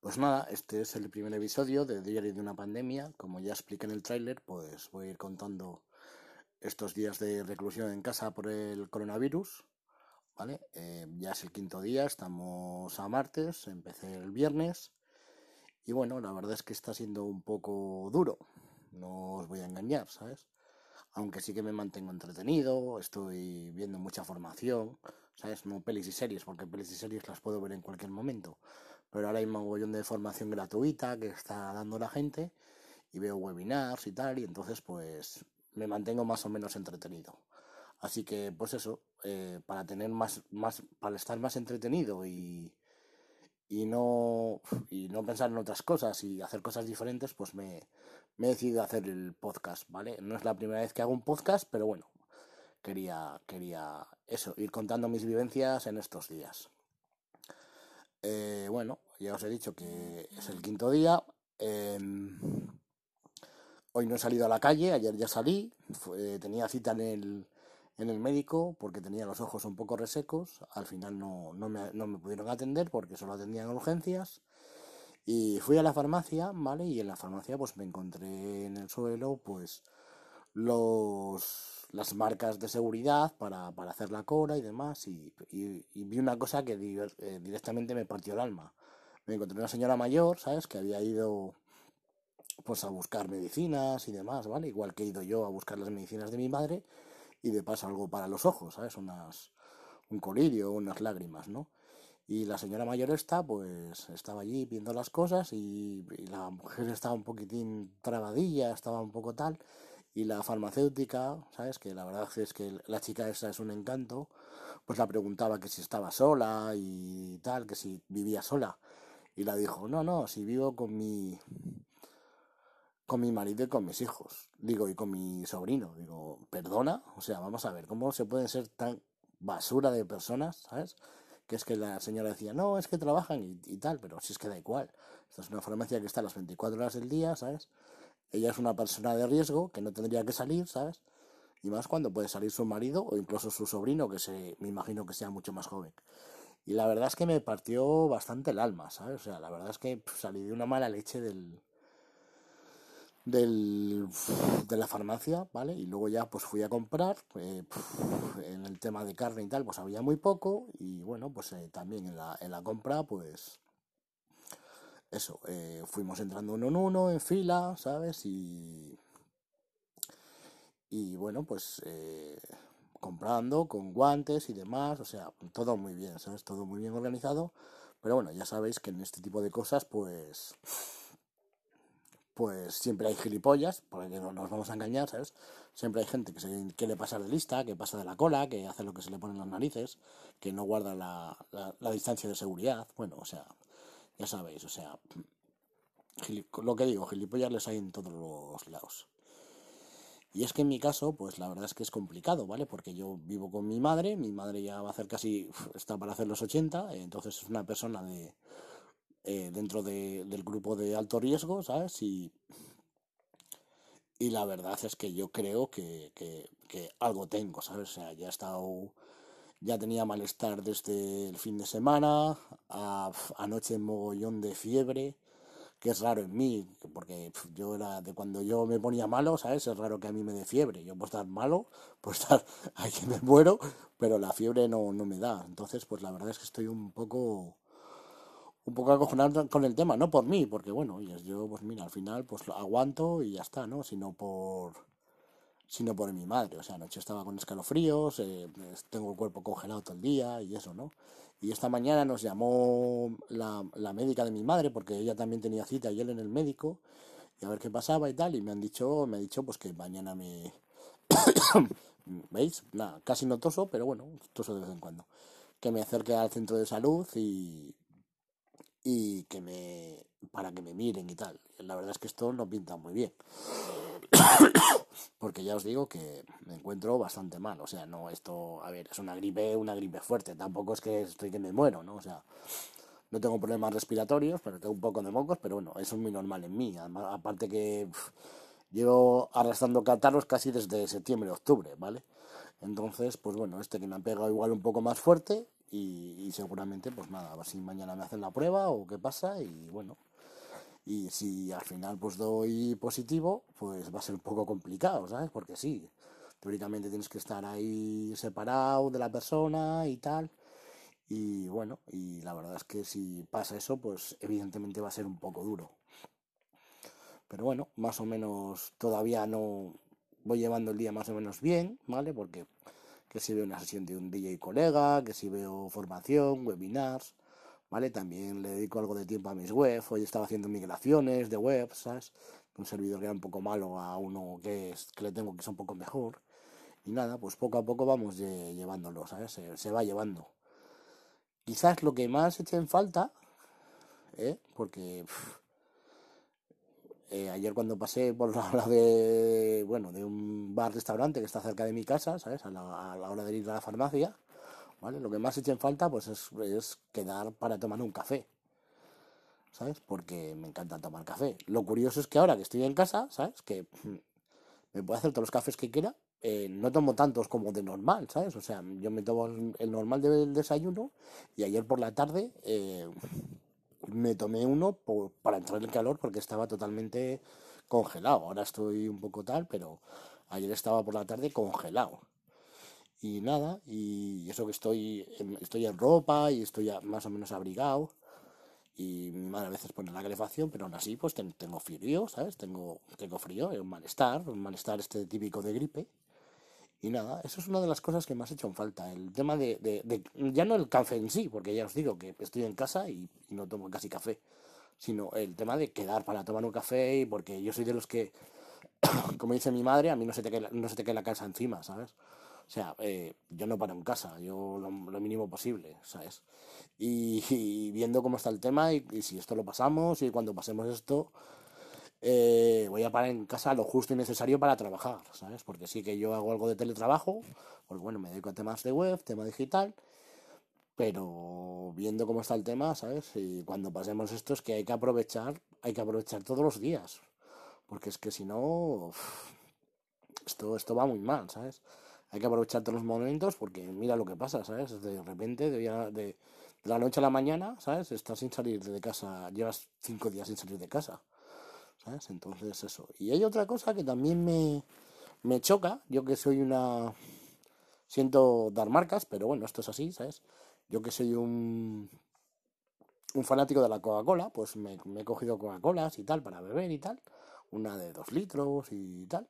Pues nada, este es el primer episodio de Diario de una pandemia. Como ya expliqué en el tráiler, pues voy a ir contando estos días de reclusión en casa por el coronavirus. ¿Vale? Eh, ya es el quinto día, estamos a martes, empecé el viernes. Y bueno, la verdad es que está siendo un poco duro, no os voy a engañar, ¿sabes? Aunque sí que me mantengo entretenido, estoy viendo mucha formación, ¿sabes? No pelis y series, porque pelis y series las puedo ver en cualquier momento pero ahora hay un mogollón de formación gratuita que está dando la gente y veo webinars y tal, y entonces pues me mantengo más o menos entretenido. Así que pues eso, eh, para tener más, más, para estar más entretenido y, y no, y no pensar en otras cosas y hacer cosas diferentes, pues me, he decidido hacer el podcast, ¿vale? No es la primera vez que hago un podcast, pero bueno, quería, quería eso, ir contando mis vivencias en estos días. Eh, bueno, ya os he dicho que es el quinto día. Em, hoy no he salido a la calle, ayer ya salí. tenía cita en el, en el médico porque tenía los ojos un poco resecos. Al final no, no, me, no me pudieron atender porque solo atendían urgencias. Y fui a la farmacia, ¿vale? Y en la farmacia pues me encontré en el suelo pues los las marcas de seguridad para, para hacer la cora y demás. Y, vi una cosa que eh, directamente me partió el alma. Me encontré una señora mayor, ¿sabes? Que había ido pues a buscar medicinas y demás, ¿vale? Igual que he ido yo a buscar las medicinas de mi madre y de paso algo para los ojos, ¿sabes? Unas, un colirio, unas lágrimas, ¿no? Y la señora mayor esta, pues estaba allí viendo las cosas y, y la mujer estaba un poquitín trabadilla, estaba un poco tal. Y la farmacéutica, ¿sabes? Que la verdad es que la chica esa es un encanto, pues la preguntaba que si estaba sola y tal, que si vivía sola. Y la dijo, no, no, si vivo con mi con mi marido y con mis hijos. Digo, y con mi sobrino. Digo, perdona, o sea, vamos a ver, ¿cómo se pueden ser tan basura de personas, ¿sabes? Que es que la señora decía, no, es que trabajan y, y tal, pero si es que da igual. Esta es una farmacia que está a las 24 horas del día, ¿sabes? ella es una persona de riesgo que no tendría que salir, ¿sabes? Y más cuando puede salir su marido o incluso su sobrino, que se, me imagino que sea mucho más joven. Y la verdad es que me partió bastante el alma, ¿sabes? O sea, la verdad es que salí de una mala leche del, del, de la farmacia, ¿vale? Y luego ya pues fui a comprar, eh, en el tema de carne y tal, pues había muy poco y bueno, pues eh, también en la, en la compra pues eso, eh, fuimos entrando uno en uno, en fila, ¿sabes? Y, y bueno, pues comprando con guantes y demás, o sea, todo muy bien, ¿sabes? Todo muy bien organizado. Pero bueno, ya sabéis que en este tipo de cosas, pues pues siempre hay gilipollas, porque no nos vamos a engañar, ¿sabes? Siempre hay gente que se quiere pasar de lista, que pasa de la cola, que hace lo que se le pone en las narices, que no guarda la, la distancia de seguridad. Bueno, o sea, ya sabéis, o sea, lo que digo, gilipollas les hay en todos los lados. Y es que en mi caso, pues la verdad es que es complicado, ¿vale? Porque yo vivo con mi madre, mi madre ya va a hacer casi, está para hacer los 80, entonces es una persona de eh, dentro del grupo de alto riesgo, ¿sabes? Y, y la verdad es que yo creo que, que, que algo tengo, ¿sabes? O sea, ya he estado ya tenía malestar desde el fin de semana, a, anoche mogollón de fiebre, que es raro en mí, porque yo era de cuando yo me ponía malo, ¿sabes? Es raro que a mí me dé fiebre. Yo puedo estar malo, puedo estar ahí que me muero, pero la fiebre no, no me da. Entonces, pues la verdad es que estoy un poco un poco acojonado con el tema, no por mí, porque bueno, yo pues mira, al final pues aguanto y ya está, ¿no? Sino por sino por mi madre. O sea, anoche estaba con escalofríos, eh, tengo el cuerpo congelado todo el día y eso, ¿no? Y esta mañana nos llamó la, la médica de mi madre, porque ella también tenía cita y él en el médico, y a ver qué pasaba y tal, y me han dicho, me ha dicho pues que mañana me... ¿Veis? Nada, casi no toso, pero bueno, toso de vez en cuando. Que me acerque al centro de salud y, y que me para que me miren y tal. La verdad es que esto no pinta muy bien. Porque ya os digo que me encuentro bastante mal. O sea, no, esto, a ver, es una gripe, una gripe fuerte. Tampoco es que estoy que me muero, ¿no? O sea, no tengo problemas respiratorios, pero tengo un poco de mocos, pero bueno, eso es muy normal en mí. aparte que llevo arrastrando catarros casi desde septiembre, octubre, ¿vale? Entonces, pues bueno, este que me ha pegado igual un poco más fuerte y, seguramente, pues nada, si mañana me hacen la prueba o qué pasa y bueno. Y si al final pues doy positivo, pues va a ser un poco complicado, ¿sabes? Porque sí, teóricamente tienes que estar ahí separado de la persona y tal. Y bueno, y la verdad es que si pasa eso, pues evidentemente va a ser un poco duro. Pero bueno, más o menos todavía no voy llevando el día más o menos bien, ¿vale? Porque que si veo una sesión de un DJ colega, que si veo formación, webinars, ¿vale? También le dedico algo de tiempo a mis webs. Hoy estaba haciendo migraciones de webs, ¿sabes? Un servidor que era un poco malo a uno que, es, que le tengo que es un poco mejor. Y nada, pues poco a poco vamos llevándolo, ¿sabes? Se, va llevando. Quizás lo que más eche en falta, ¿eh? Porque... Eh, ayer cuando pasé por la hora de, bueno, de un bar-restaurante que está cerca de mi casa, ¿sabes? A la, hora de ir a la farmacia, ¿vale? Lo que más echa en falta, pues es, es quedar para tomar un café, ¿sabes? Porque me encanta tomar café. Lo curioso es que ahora que estoy en casa, ¿sabes? Que me puedo hacer todos los cafés que quiera, eh, no tomo tantos como de normal, ¿sabes? O sea, yo me tomo el normal del desayuno y ayer por la tarde... Eh, me tomé uno para entrar en calor porque estaba totalmente congelado. Ahora estoy un poco tal, pero ayer estaba por la tarde congelado. Y nada, y eso que estoy en, estoy en ropa y estoy más o menos abrigado. Y mi madre a veces pone la calefacción, pero aún así pues tengo frío, ¿sabes? Tengo, tengo frío, un malestar, un malestar este típico de gripe. Y nada, eso es una de las cosas que me has hecho en falta. El tema de, de, ya no el café en sí, porque ya os digo que estoy en casa y, no tomo casi café, sino el tema de quedar para tomar un café, y porque yo soy de los que, como dice mi madre, a mí no se te cae, no se te cae la casa encima, ¿sabes? O sea, eh, yo no paro en casa, yo lo, mínimo posible, ¿sabes? Y, viendo cómo está el tema y, y si esto lo pasamos y cuando pasemos esto, eh, voy a parar en casa lo justo y necesario para trabajar, ¿sabes? Porque sí que yo hago algo de teletrabajo, porque bueno, me dedico a temas de web, tema digital, pero viendo cómo está el tema, ¿sabes? Y cuando pasemos esto es que hay que aprovechar, hay que aprovechar todos los días, porque es que si no, esto, esto va muy mal, ¿sabes? Hay que aprovechar todos los momentos porque mira lo que pasa, ¿sabes? De repente, de la noche a la mañana, ¿sabes? Estás sin salir de casa, llevas cinco días sin salir de casa. Entonces eso. Y hay otra cosa que también me, me choca, yo que soy una... Siento dar marcas, pero bueno, esto es así, ¿sabes? Yo que soy un, un fanático de la Coca-Cola, pues me, he cogido Coca-Colas y tal para beber y tal, una de dos litros y tal.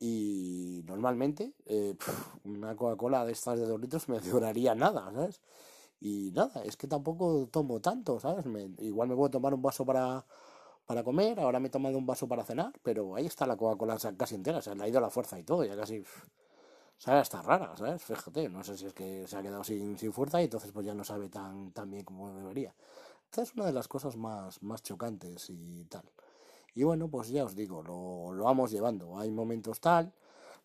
Y normalmente eh, una Coca-Cola de estas de dos litros me duraría nada, ¿sabes? Y nada, es que tampoco tomo tanto, ¿sabes? igual me puedo tomar un vaso para, para comer, ahora me he tomado un vaso para cenar, pero ahí está la Coca-Cola casi entera, se ha ido la fuerza y todo, ya casi sabe hasta rara, ¿sabes? Fíjate, no sé si es que se ha quedado sin, sin fuerza y entonces pues ya no sabe tan, tan bien como debería. Esta es una de las cosas más, más chocantes y tal. Y bueno, pues ya os digo, lo, lo vamos llevando. Hay momentos tal,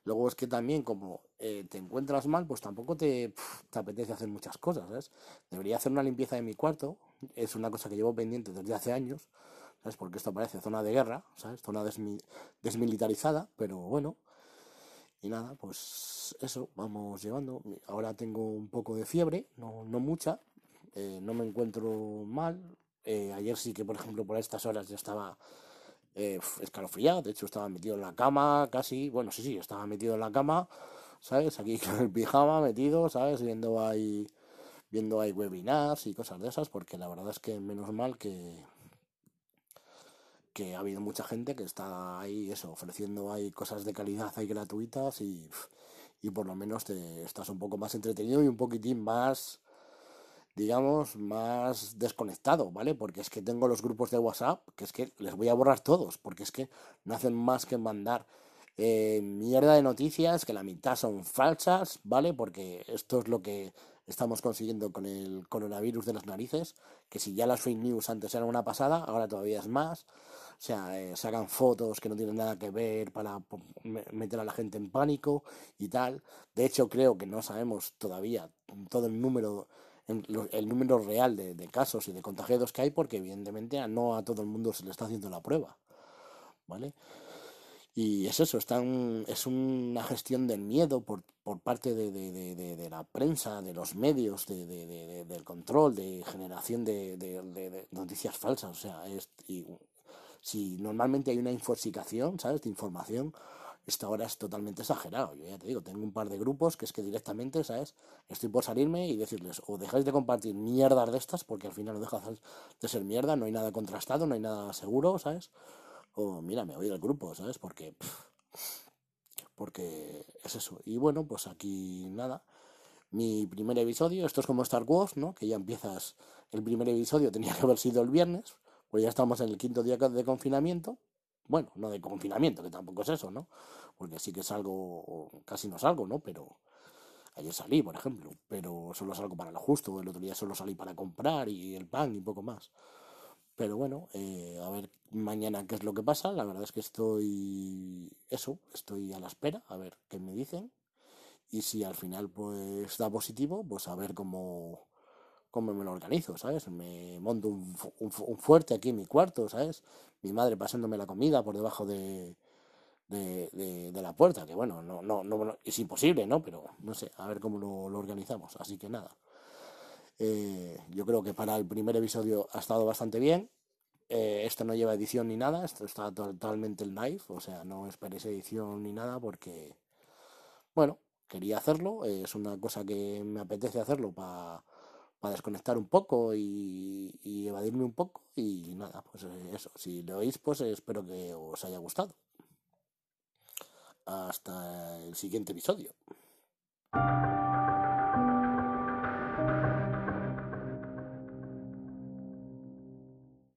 luego es que también como eh, te encuentras mal, pues tampoco te, te apetece hacer muchas cosas, ¿sabes? Debería hacer una limpieza de mi cuarto, es una cosa que llevo pendiente desde hace años, ¿sabes? Porque esto parece zona de guerra, ¿sabes? Zona desmilitarizada, pero bueno. Y nada, pues eso, vamos llevando. Ahora tengo un poco de fiebre, no, no mucha, eh, no me encuentro mal. Eh, ayer sí que, por ejemplo, por estas horas ya estaba eh, escalofriado, de hecho estaba metido en la cama casi, bueno, sí, sí, estaba metido en la cama, ¿sabes? Aquí con el pijama metido, ¿sabes? Viendo ahí, viendo ahí webinars y cosas de esas, porque la verdad es que menos mal que, que ha habido mucha gente que está ahí, eso, ofreciendo ahí cosas de calidad ahí gratuitas y, y por lo menos te estás un poco más entretenido y un poquitín más, digamos, más desconectado, ¿vale? Porque es que tengo los grupos de WhatsApp que es que les voy a borrar todos, porque es que no hacen más que mandar eh, mierda de noticias que la mitad son falsas, ¿vale? Porque esto es lo que estamos consiguiendo con el coronavirus de las narices, que si ya las fake news antes eran una pasada, ahora todavía es más. O sea, eh, sacan fotos que no tienen nada que ver para meter a la gente en pánico y tal. De hecho, creo que no sabemos todavía todo el número el número real de, de, casos y de contagiados que hay porque evidentemente no a todo el mundo se le está haciendo la prueba. ¿Vale? Y es eso, están, es una gestión del miedo por, por parte de, de, de, la prensa, de los medios, del control, de generación de, noticias falsas. O sea, es, y, si normalmente hay una infoxicación, ¿sabes?, de información, esta ahora es totalmente exagerado. Yo ya te digo, tengo un par de grupos que es que directamente, ¿sabes? Estoy por salirme y decirles, o dejáis de compartir mierdas de estas, porque al final no deja de ser mierda, no hay nada contrastado, no hay nada seguro, ¿sabes? o mira, me voy del grupo, ¿sabes? Porque, porque es eso. Y bueno, pues aquí nada. Mi primer episodio, esto es como Star Wars, ¿no? Que ya empiezas, el primer episodio tenía que haber sido el viernes, pues ya estamos en el quinto día de confinamiento. Bueno, no de confinamiento, que tampoco es eso, ¿no? Porque sí que salgo, casi no salgo, ¿no? Pero ayer salí, por ejemplo, pero solo salgo para lo justo, el otro día solo salí para comprar y el pan y poco más. Pero bueno, eh, a ver mañana qué es lo que pasa. La verdad es que estoy, eso, estoy a la espera, a ver qué me dicen. Y si al final pues da positivo, pues a ver cómo, cómo me lo organizo, ¿sabes? Me monto un, un, fuerte aquí en mi cuarto, ¿sabes? Mi madre pasándome la comida por debajo de, de, de, la puerta, que bueno, no, no, no, es imposible, ¿no? Pero no sé, a ver cómo lo, lo organizamos. Así que nada. Eh, yo creo que para el primer episodio ha estado bastante bien. Eh, esto no lleva edición ni nada, esto está totalmente el live, o sea, no esperéis edición ni nada porque, bueno, quería hacerlo, es una cosa que me apetece hacerlo para desconectar un poco y, y, evadirme un poco y nada, pues eh, eso, si lo oís, pues espero que os haya gustado. Hasta el siguiente episodio.